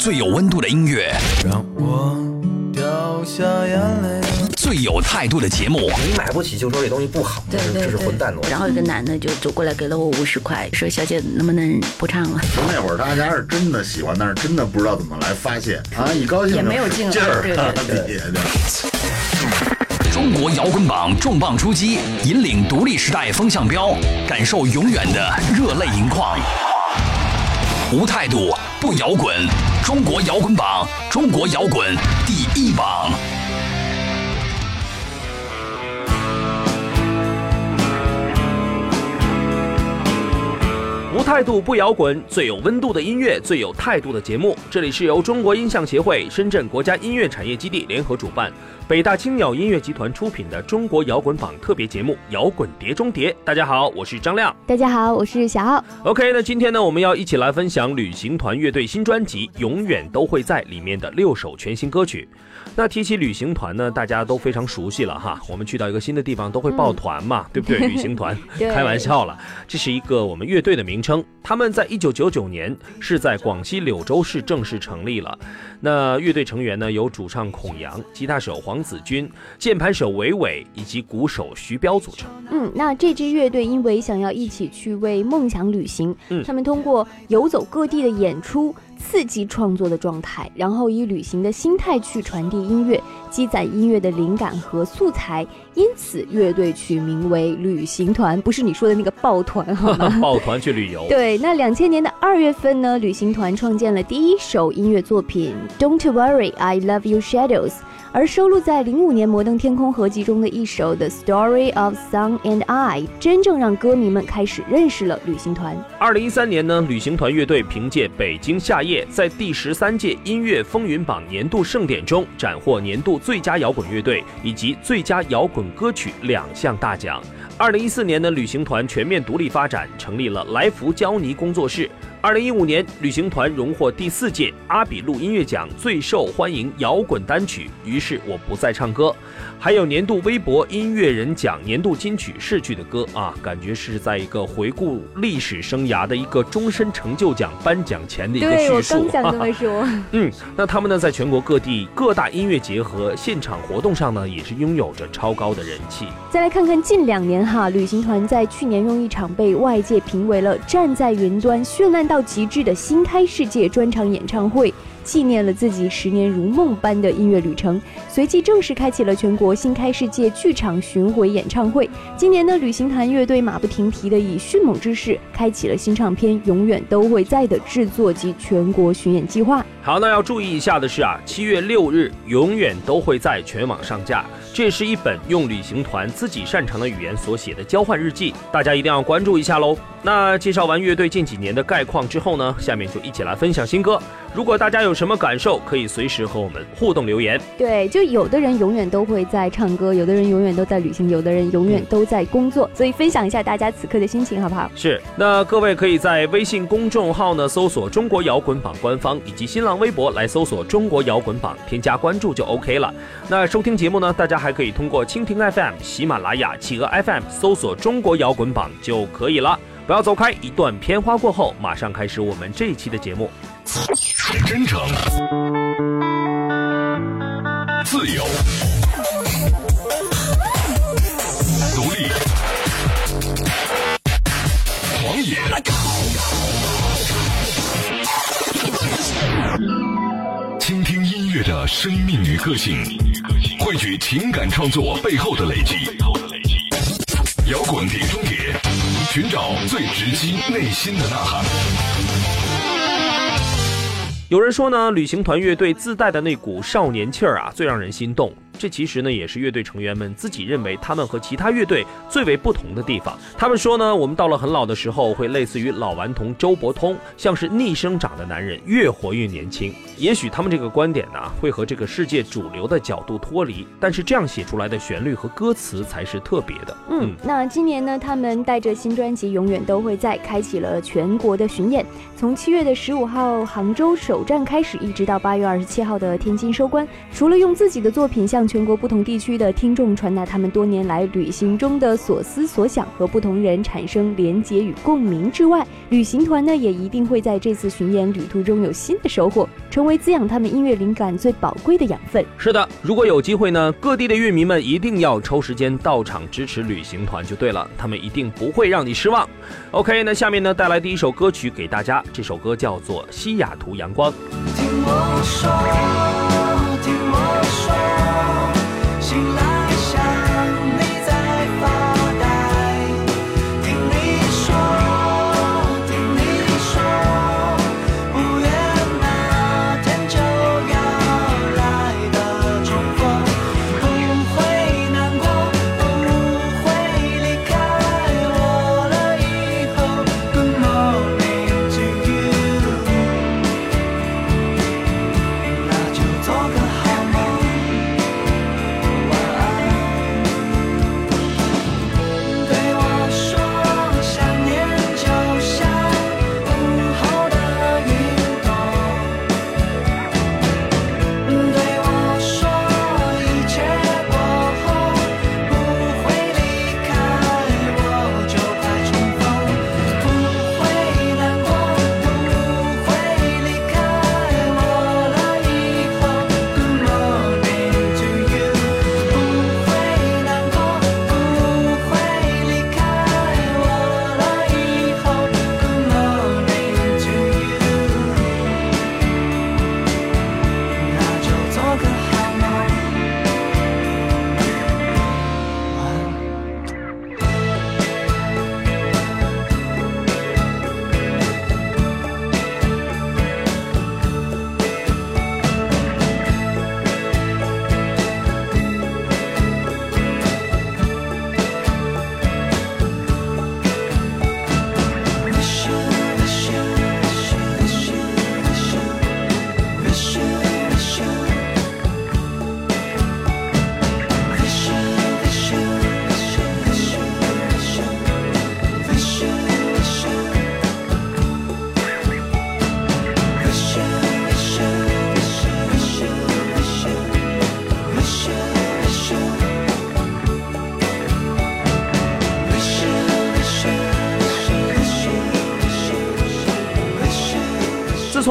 最有温度的音乐，让我掉下眼泪。最有态度的节目，你买不起就说这东西不好，对对这是混蛋逻辑。然后有个男的就走过来给了我五十块，说：“小姐能不能不唱了就那会儿大家是真的喜欢，但是真的不知道怎么来发泄啊！一高兴也没有劲儿，对对底下就中国摇滚榜重磅出击，引领独立时代风向标，感受永远的热泪盈眶。无态度不摇滚，中国摇滚榜，中国摇滚第一榜。无态度不摇滚，最有温度的音乐，最有态度的节目。这里是由中国音像协会、深圳国家音乐产业基地联合主办，北大青鸟音乐集团出品的中国摇滚榜特别节目《摇滚碟中谍》。大家好，我是张亮。大家好，我是小奥。OK，那今天呢，我们要一起来分享旅行团乐队新专辑《永远都会在》里面的六首全新歌曲。那提起旅行团呢，大家都非常熟悉了哈。我们去到一个新的地方都会抱团嘛，对不对？旅行团，开玩笑了，这是一个我们乐队的名称。他们在一九九九年是在广西柳州市正式成立了。那乐队成员呢，由主唱孔阳、吉他手黄子君、键盘手韦伟以及鼓手徐彪组成。嗯，那这支乐队因为想要一起去为梦想旅行，嗯他们通过游走各地的演出，刺激创作的状态，然后以旅行的心态去传递音乐，积攒音乐的灵感和素材。因此，乐队取名为旅行团，不是你说的那个抱团，好吗？抱团去旅游。对，那两千年的二月份呢，旅行团创建了第一首音乐作品《Don't Worry, I Love You Shadows》，而收录在零五年摩登天空合集中的一首《The Story of Sun and I》，真正让歌迷们开始认识了旅行团。二零一三年呢，旅行团乐队凭借《北京夏夜》在第十三届音乐风云榜年度盛典中斩获年度最佳摇滚乐队以及最佳摇滚歌曲两项大奖。二零一四年呢，旅行团全面独立发展，成立了来福胶泥工作室。二零一五年，旅行团荣获第四届阿比路音乐奖最受欢迎摇滚单曲《于是我不再唱歌》，还有年度微博音乐人奖年度金曲逝去的歌啊，感觉是在一个回顾历史生涯的一个终身成就奖颁奖前的一个对我叙述。刚想这么说。嗯，那他们呢，在全国各地各大音乐节和现场活动上呢，也是拥有着超高的人气。再来看看近两年哈，旅行团在去年用一场被外界评为了站在云端绚烂到极致的新开世界专场演唱会，纪念了自己十年如梦般的音乐旅程。随即正式开启了全国新开世界剧场巡回演唱会。今年的，旅行团乐队马不停蹄的以迅猛之势，开启了新唱片《永远都会在》的制作及全国巡演计划。好，那要注意一下的是啊，七月六日永远都会在全网上架。这是一本用旅行团自己擅长的语言所写的交换日记，大家一定要关注一下喽。那介绍完乐队近几年的概况之后呢，下面就一起来分享新歌。如果大家有什么感受，可以随时和我们互动留言。对，就有的人永远都会在唱歌，有的人永远都在旅行，有的人永远都在工作，所以分享一下大家此刻的心情，好不好？是，那各位可以在微信公众号呢搜索“中国摇滚榜”官方，以及新浪微博来搜索“中国摇滚榜”，添加关注就 OK 了。那收听节目呢，大家还可以通过蜻蜓 FM、喜马拉雅、企鹅 FM 搜索“中国摇滚榜”就可以了。不要走开，一段片花过后，马上开始我们这一期的节目。真诚、自由、独立、狂野，听音乐的生命与个性，汇聚情感创作背后的累积。摇滚碟中谍，寻找最直击内心的呐喊。有人说呢，旅行团乐队自带的那股少年气儿啊，最让人心动。这其实呢，也是乐队成员们自己认为他们和其他乐队最为不同的地方。他们说呢，我们到了很老的时候，会类似于老顽童周伯通，像是逆生长的男人，越活越年轻。也许他们这个观点呢，会和这个世界主流的角度脱离，但是这样写出来的旋律和歌词才是特别的。嗯，那今年呢，他们带着新专辑《永远都会在》开启了全国的巡演，从七月的十五号杭州首站开始，一直到八月二十七号的天津收官。除了用自己的作品向全国不同地区的听众传达他们多年来旅行中的所思所想，和不同人产生连结与共鸣之外，旅行团呢也一定会在这次巡演旅途中有新的收获，成为滋养他们音乐灵感最宝贵的养分。是的，如果有机会呢，各地的乐迷们一定要抽时间到场支持旅行团就对了，他们一定不会让你失望。OK，那下面呢带来第一首歌曲给大家，这首歌叫做《西雅图阳光》。听我说，听我说，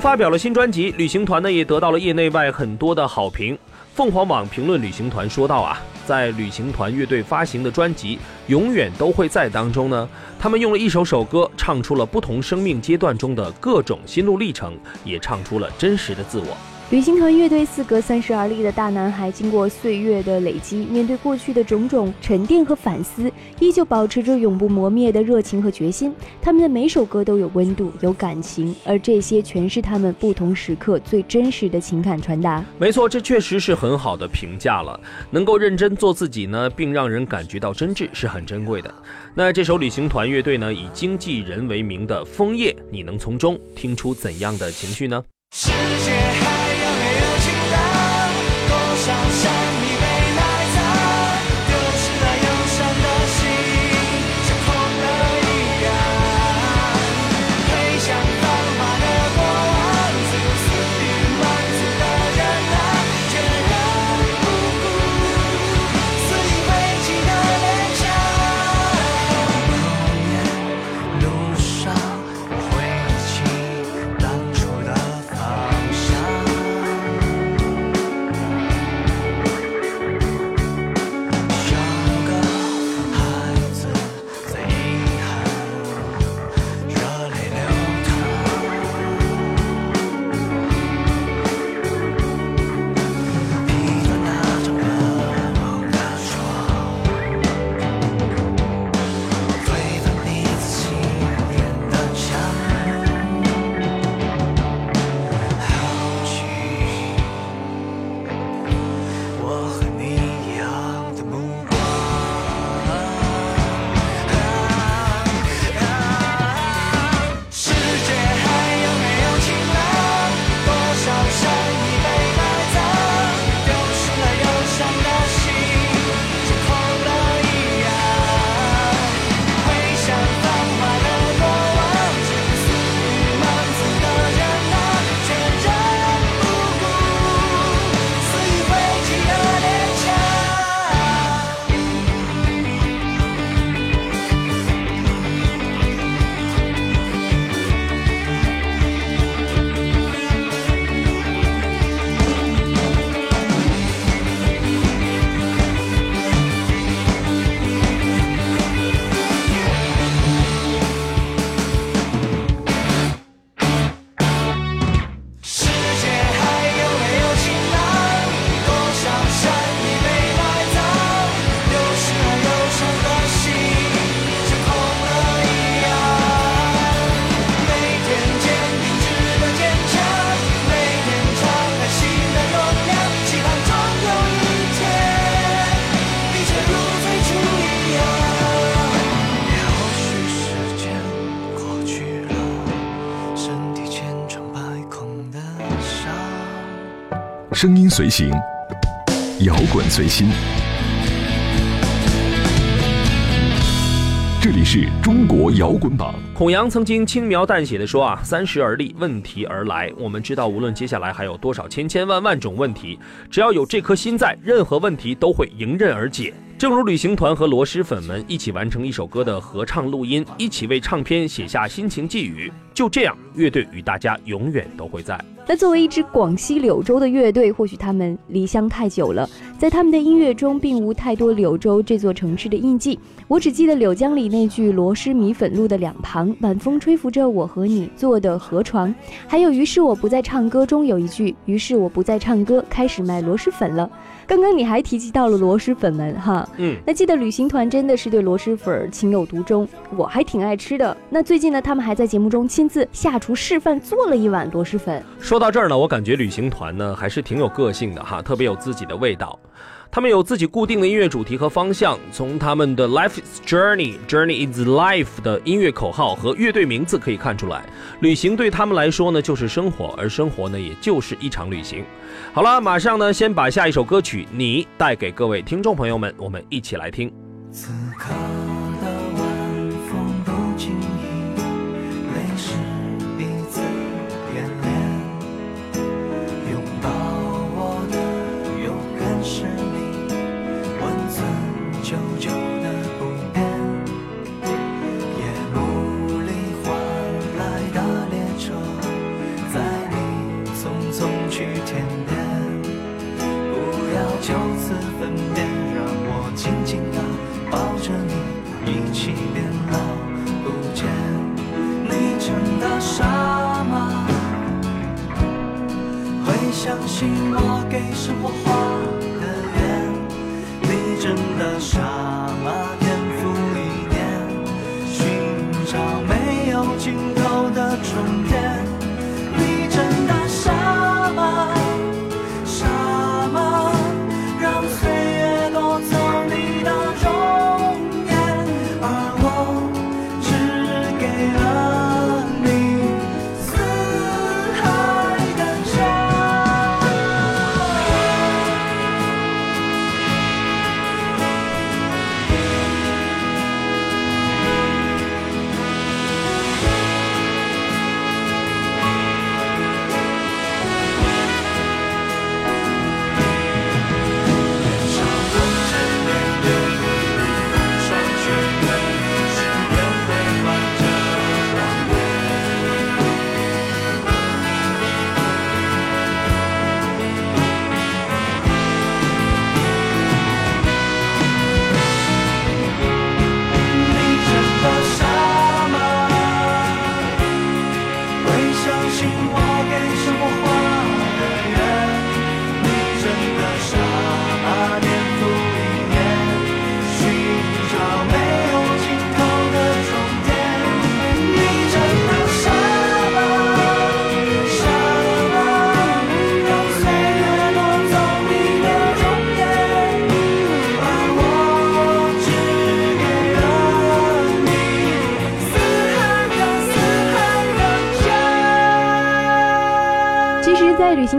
发表了新专辑，旅行团呢也得到了业内外很多的好评。凤凰网评论旅行团说道啊，在旅行团乐队发行的专辑《永远都会在》当中呢，他们用了一首首歌，唱出了不同生命阶段中的各种心路历程，也唱出了真实的自我。旅行团乐队四个三十而立的大男孩，经过岁月的累积，面对过去的种种沉淀和反思，依旧保持着永不磨灭的热情和决心。他们的每首歌都有温度、有感情，而这些全是他们不同时刻最真实的情感传达。没错，这确实是很好的评价了。能够认真做自己呢，并让人感觉到真挚，是很珍贵的。那这首旅行团乐队呢，以经纪人为名的《枫叶》，你能从中听出怎样的情绪呢？世界随行，摇滚随心。这里是中国摇滚榜。孔阳曾经轻描淡写的说啊，三十而立，问题而来。我们知道，无论接下来还有多少千千万万种问题，只要有这颗心在，任何问题都会迎刃而解。正如旅行团和螺蛳粉们一起完成一首歌的合唱录音，一起为唱片写下心情寄语。就这样，乐队与大家永远都会在。那作为一支广西柳州的乐队，或许他们离乡太久了，在他们的音乐中并无太多柳州这座城市的印记。我只记得柳江里那句“螺蛳米粉路的两旁，晚风吹拂着我和你坐的河床”，还有“于是我不再唱歌”中有一句“于是我不再唱歌，开始卖螺蛳粉了”。刚刚你还提及到了螺蛳粉们哈，嗯，那记得旅行团真的是对螺蛳粉儿情有独钟，我还挺爱吃的。那最近呢，他们还在节目中亲自下厨示范做了一碗螺蛳粉。说到这儿呢，我感觉旅行团呢还是挺有个性的哈，特别有自己的味道。他们有自己固定的音乐主题和方向，从他们的 Life is Journey, Journey is Life 的音乐口号和乐队名字可以看出来，旅行对他们来说呢就是生活，而生活呢也就是一场旅行。好了，马上呢先把下一首歌曲《你》带给各位听众朋友们，我们一起来听。此刻的晚风不送去天边。不要就此分别，让我紧紧地抱着你，一起变老不见。你真的傻吗？会相信我给生活画的圆？你真的傻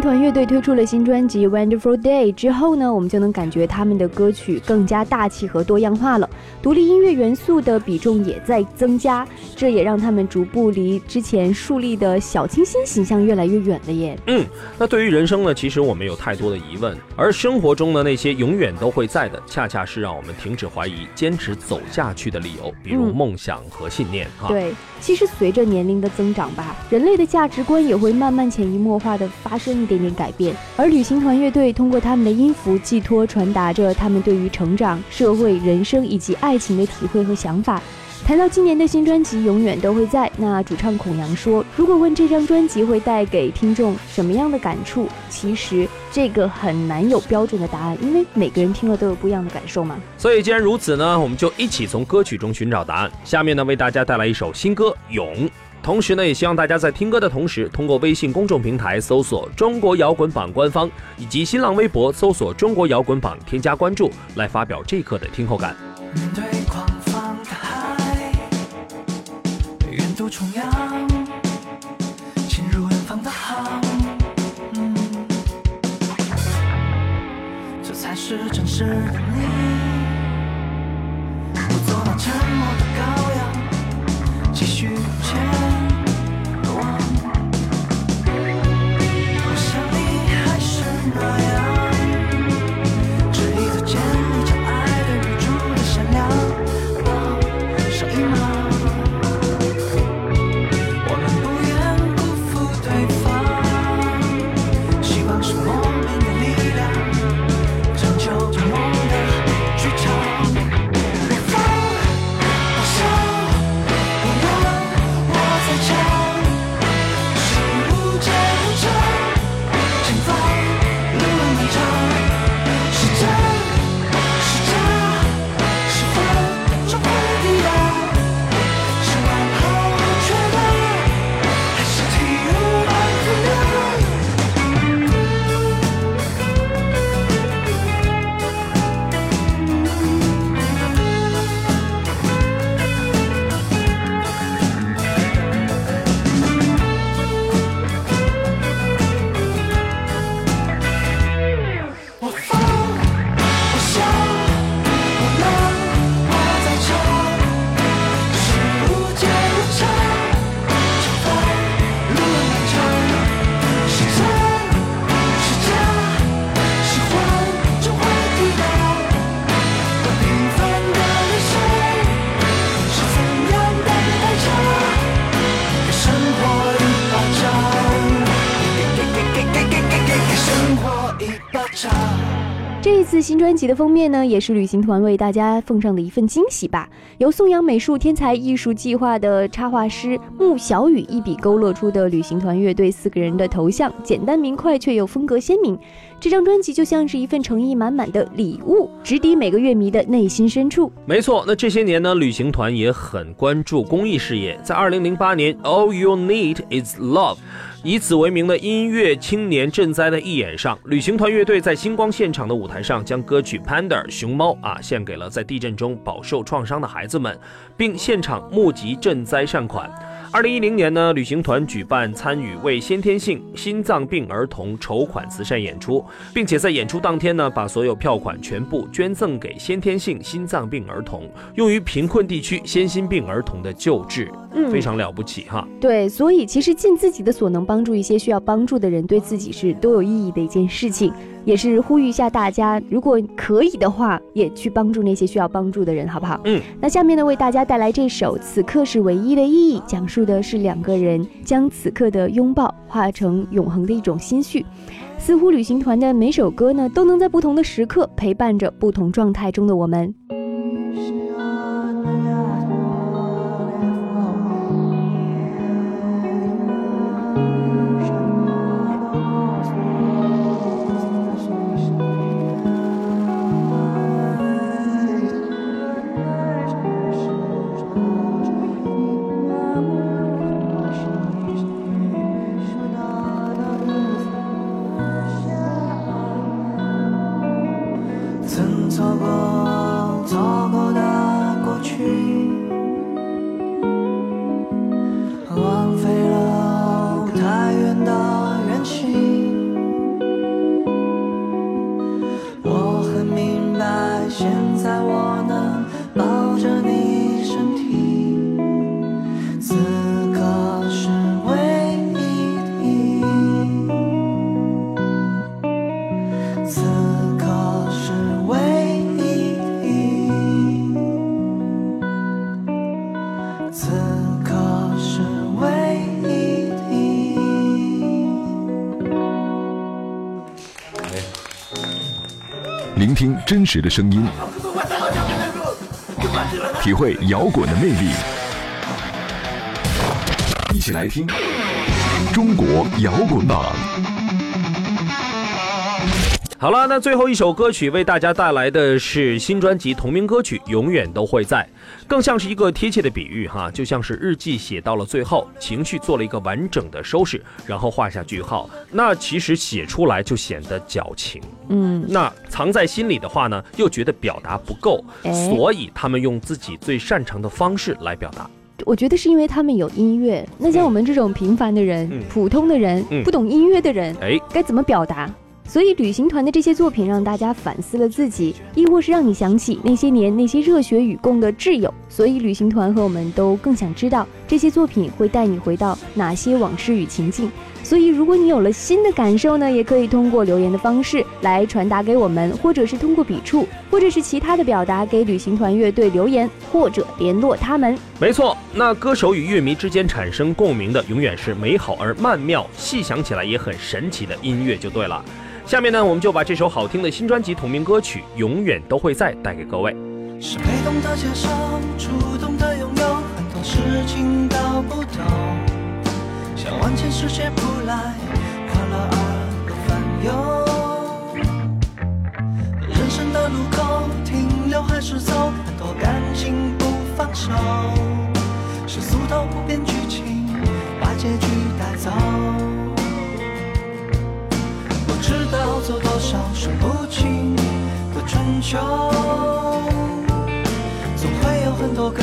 团乐队推出了新专辑《Wonderful Day》之后呢，我们就能感觉他们的歌曲更加大气和多样化了，独立音乐元素的比重也在增加，这也让他们逐步离之前树立的小清新形象越来越远了耶。嗯，那对于人生呢，其实我们有太多的疑问，而生活中的那些永远都会在的，恰恰是让我们停止怀疑、坚持走下去的理由，比如嗯梦想和信念哈。对，其实随着年龄的增长吧，人类的价值观也会慢慢潜移默化的发生一点点改变。而旅行团乐队通过他们的音符寄托、传达着他们对于成长、社会、人生以及爱情的体会和想法。谈到今年的新专辑《永远都会在》，那主唱孔阳说，如果问这张专辑会带给听众什么样的感触，其实这个很难有标准的答案，因为每个人听了都有不一样的感受嘛。所以既然如此呢，我们就一起从歌曲中寻找答案。下面呢，为大家带来一首新歌《勇》。同时呢，也希望大家在听歌的同时，通过微信公众平台搜索“中国摇滚榜”官方，以及新浪微博搜索“中国摇滚榜”，添加关注，来发表这一刻的听后感。面对狂放的海，远渡重洋，新专辑的封面呢，也是旅行团为大家奉上的一份惊喜吧。由颂扬美术天才艺术计划的插画师穆小雨一笔勾勒出的旅行团乐队四个人的头像，简单明快却又风格鲜明。这张专辑就像是一份诚意满满的礼物，直抵每个乐迷的内心深处。没错，那这些年呢，旅行团也很关注公益事业。在2008年，All You Need Is Love，以此为名的音乐青年赈灾的义演上，旅行团乐队在星光现场的舞台上，将歌曲《Panda》熊猫啊献给了在地震中饱受创伤的孩子们，并现场募集赈灾善款。二零一零年呢，旅行团举办参与为先天性心脏病儿童筹款慈善演出，并且在演出当天呢，把所有票款全部捐赠给先天性心脏病儿童，用于贫困地区先心病儿童的救治，嗯非常了不起哈。对，所以其实尽自己的所能帮助一些需要帮助的人，对自己是多有意义的一件事情。也是呼吁一下大家，如果可以的话，也去帮助那些需要帮助的人，好不好？嗯。那下面呢，为大家带来这首《此刻是唯一的意义》，讲述的是两个人将此刻的拥抱化成永恒的一种心绪。似乎旅行团的每首歌呢，都能在不同的时刻陪伴着不同状态中的我们。实的声音，体会摇滚的魅力。一起来听中国摇滚榜。好了，那最后一首歌曲为大家带来的是新专辑同名歌曲《永远都会在》，更像是一个贴切的比喻哈，就像是日记写到了最后，情绪做了一个完整的收拾，然后画下句号。那其实写出来就显得矫情，嗯，那藏在心里的话呢，又觉得表达不够，哎所以他们用自己最擅长的方式来表达。我觉得是因为他们有音乐。那像我们这种平凡的人、嗯普通的人、嗯不懂音乐的人，哎，该怎么表达？所以旅行团的这些作品让大家反思了自己，亦或是让你想起那些年那些热血与共的挚友。所以旅行团和我们都更想知道这些作品会带你回到哪些往事与情境。所以如果你有了新的感受呢，也可以通过留言的方式来传达给我们，或者是通过笔触，或者是其他的表达给旅行团乐队留言，或者联络他们。没错，那歌手与乐迷之间产生共鸣的，永远是美好而曼妙，细想起来也很神奇的音乐，就对了。下面呢，我们就把这首好听的新专辑同名歌曲《永远都会在》带给各位。是被动的接受，主动的拥有，很多事情都不懂。想万千世界扑来，看了而又烦忧。人生的路口，停留还是走，很多感情不放手。是俗套不变剧情，把结局带走。不知道走多少数不清的春秋，总会有很多个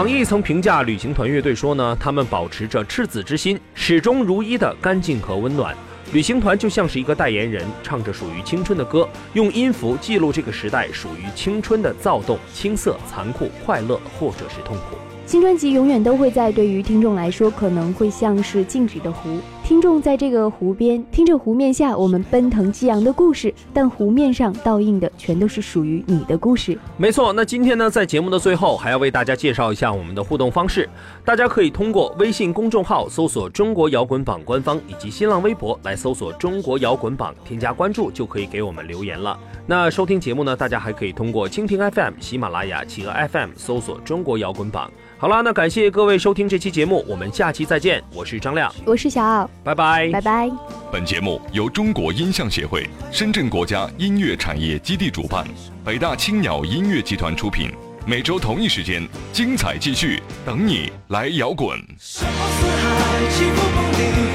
网易曾评价旅行团乐队说呢，他们保持着赤子之心，始终如一的干净和温暖。旅行团就像是一个代言人，唱着属于青春的歌，用音符记录这个时代属于青春的躁动、青涩、残酷、快乐或者是痛苦。新专辑永远都会在，对于听众来说，可能会像是静止的湖。听众在这个湖边，听着湖面下我们奔腾激昂的故事，但湖面上倒映的全都是属于你的故事。没错，那今天呢，在节目的最后，还要为大家介绍一下我们的互动方式。大家可以通过微信公众号搜索“中国摇滚榜”官方，以及新浪微博来搜索“中国摇滚榜”，添加关注就可以给我们留言了。那收听节目呢，大家还可以通过蜻蜓 FM、喜马拉雅、企鹅 FM 搜索“中国摇滚榜”。好啦，那感谢各位收听这期节目，我们下期再见。我是张亮，我是小奥，拜拜，拜拜。本节目由中国音像协会、深圳国家音乐产业基地主办，北大青鸟音乐集团出品。每周同一时间，精彩继续，等你来摇滚。什么四海，